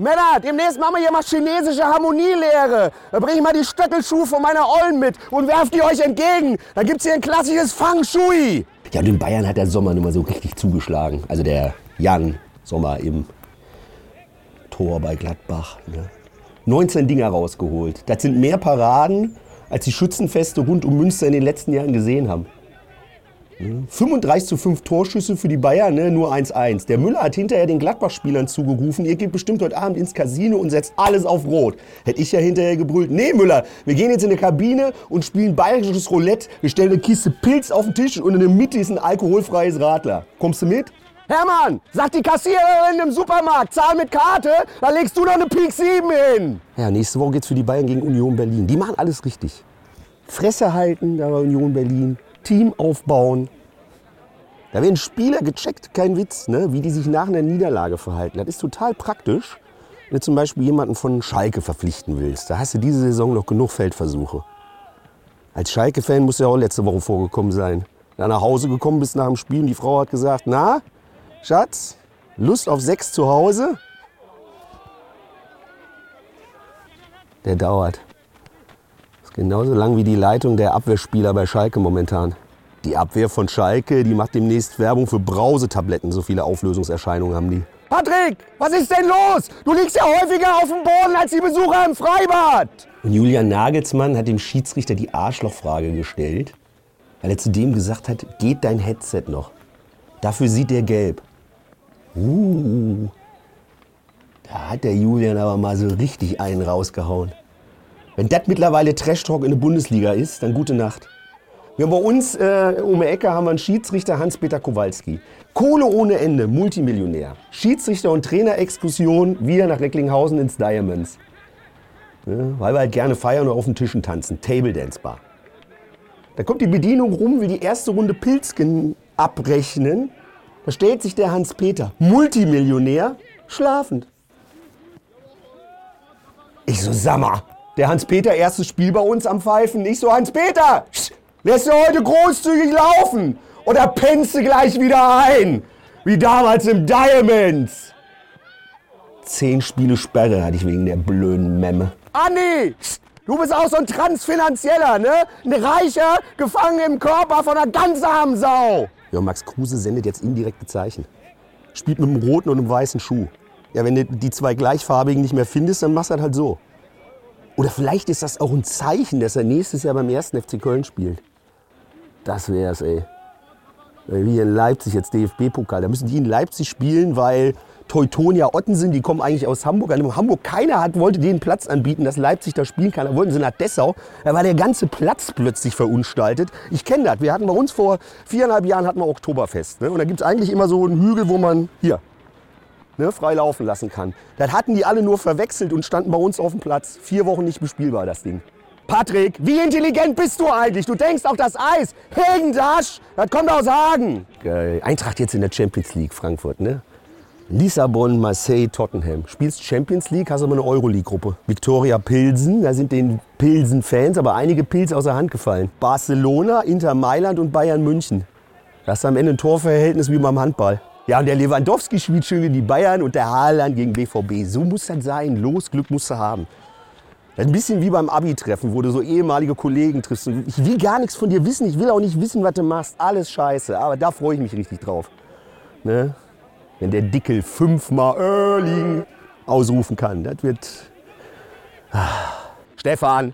Männer, demnächst machen wir hier mal chinesische Harmonielehre. Da bringe ich mal die Stöckelschuhe von meiner Ollen mit und werft die euch entgegen. Da gibt's hier ein klassisches Fang Shui. Ja, und in Bayern hat der Sommer nun mal so richtig zugeschlagen. Also der Jan Sommer im Tor bei Gladbach. Ne? 19 Dinger rausgeholt. Das sind mehr Paraden, als die Schützenfeste rund um Münster in den letzten Jahren gesehen haben. 35 zu 5 Torschüsse für die Bayern, ne? nur 1-1. Der Müller hat hinterher den Gladbach-Spielern zugerufen, ihr geht bestimmt heute Abend ins Casino und setzt alles auf Rot. Hätte ich ja hinterher gebrüllt, nee Müller, wir gehen jetzt in eine Kabine und spielen bayerisches Roulette. Wir stellen eine Kiste Pilz auf den Tisch und in der Mitte ist ein alkoholfreies Radler. Kommst du mit? Hermann, sagt die Kassiererin im Supermarkt, zahl mit Karte, da legst du noch eine Pik 7 hin. Ja, nächste Woche geht's für die Bayern gegen Union Berlin. Die machen alles richtig. Fresse halten, da war Union Berlin. Team aufbauen. Da werden Spieler gecheckt, kein Witz, ne? wie die sich nach einer Niederlage verhalten. Das ist total praktisch, wenn du zum Beispiel jemanden von Schalke verpflichten willst. Da hast du diese Saison noch genug Feldversuche. Als Schalke-Fan muss ja auch letzte Woche vorgekommen sein. Da nach Hause gekommen bist nach dem Spiel und die Frau hat gesagt, na, Schatz, Lust auf Sex zu Hause? Der dauert. Genauso lang wie die Leitung der Abwehrspieler bei Schalke momentan. Die Abwehr von Schalke, die macht demnächst Werbung für Brausetabletten. So viele Auflösungserscheinungen haben die. Patrick, was ist denn los? Du liegst ja häufiger auf dem Boden als die Besucher im Freibad. Und Julian Nagelsmann hat dem Schiedsrichter die Arschlochfrage gestellt, weil er zu dem gesagt hat, geht dein Headset noch? Dafür sieht er gelb. Uh, da hat der Julian aber mal so richtig einen rausgehauen. Wenn das mittlerweile Trash-Talk in der Bundesliga ist, dann gute Nacht. Wir haben bei uns äh, um die Ecke haben wir einen Schiedsrichter Hans-Peter Kowalski. Kohle ohne Ende, Multimillionär. Schiedsrichter und Trainer-Exkursion wieder nach Recklinghausen ins Diamonds. Ja, weil wir halt gerne feiern und auf den Tischen tanzen. Table Dance Bar. Da kommt die Bedienung rum, will die erste Runde Pilzken abrechnen. Da stellt sich der Hans-Peter, Multimillionär, schlafend. Ich so, Sammer, der Hans-Peter, erstes Spiel bei uns am Pfeifen. Ich so, Hans-Peter, lässt du heute großzügig laufen oder pennst du gleich wieder ein? Wie damals im Diamonds. Zehn Spiele Sperre hatte ich wegen der blöden Memme. Andi, du bist auch so ein Transfinanzieller, ne? Ein Reicher, gefangen im Körper von einer ganz armen Sau. Ja, Max Kruse sendet jetzt indirekte Zeichen. Spielt mit einem roten und einem weißen Schuh. Ja, wenn du die zwei gleichfarbigen nicht mehr findest, dann machst du das halt so. Oder vielleicht ist das auch ein Zeichen, dass er nächstes Jahr beim ersten FC Köln spielt. Das wär's, ey. Wie hier in Leipzig jetzt DFB-Pokal. Da müssen die in Leipzig spielen, weil Teutonia Ottensen, die kommen eigentlich aus Hamburg. An Hamburg keiner hat, wollte denen Platz anbieten, dass Leipzig da spielen kann. Da wollten sie nach Dessau. Da war der ganze Platz plötzlich verunstaltet. Ich kenne das. Wir hatten bei uns vor viereinhalb Jahren hatten wir Oktoberfest. Ne? Und da gibt es eigentlich immer so einen Hügel, wo man hier ne, frei laufen lassen kann. Das hatten die alle nur verwechselt und standen bei uns auf dem Platz. Vier Wochen nicht bespielbar, das Ding. Patrick, wie intelligent bist du eigentlich? Du denkst auf das Eis. Hegendasch, das kommt aus Hagen. Geil. Eintracht jetzt in der Champions League Frankfurt, ne? Lissabon, Marseille, Tottenham. Spielst Champions League, hast aber eine Euroleague-Gruppe. Victoria Pilsen, da sind den Pilsen-Fans aber einige Pils aus der Hand gefallen. Barcelona, Inter Mailand und Bayern München. Das ist am Ende ein Torverhältnis wie beim Handball. Ja, und der Lewandowski spielt schön gegen die Bayern und der Haaland gegen BVB. So muss das sein. Los, Glück musst du haben. Das ist ein bisschen wie beim Abi-Treffen, wo du so ehemalige Kollegen triffst. Und Ich will gar nichts von dir wissen. Ich will auch nicht wissen, was du machst. Alles scheiße. Aber da freue ich mich richtig drauf. Ne? Wenn der Dickel fünfmal Erling ausrufen kann. Das wird. Ah. Stefan,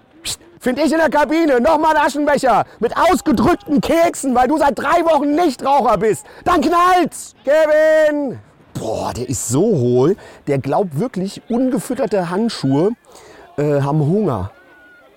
Find ich in der Kabine nochmal einen Aschenbecher mit ausgedrückten Keksen, weil du seit drei Wochen Nichtraucher bist. Dann knallt's, Kevin. boah, der ist so hohl. Der glaubt wirklich, ungefütterte Handschuhe äh, haben Hunger.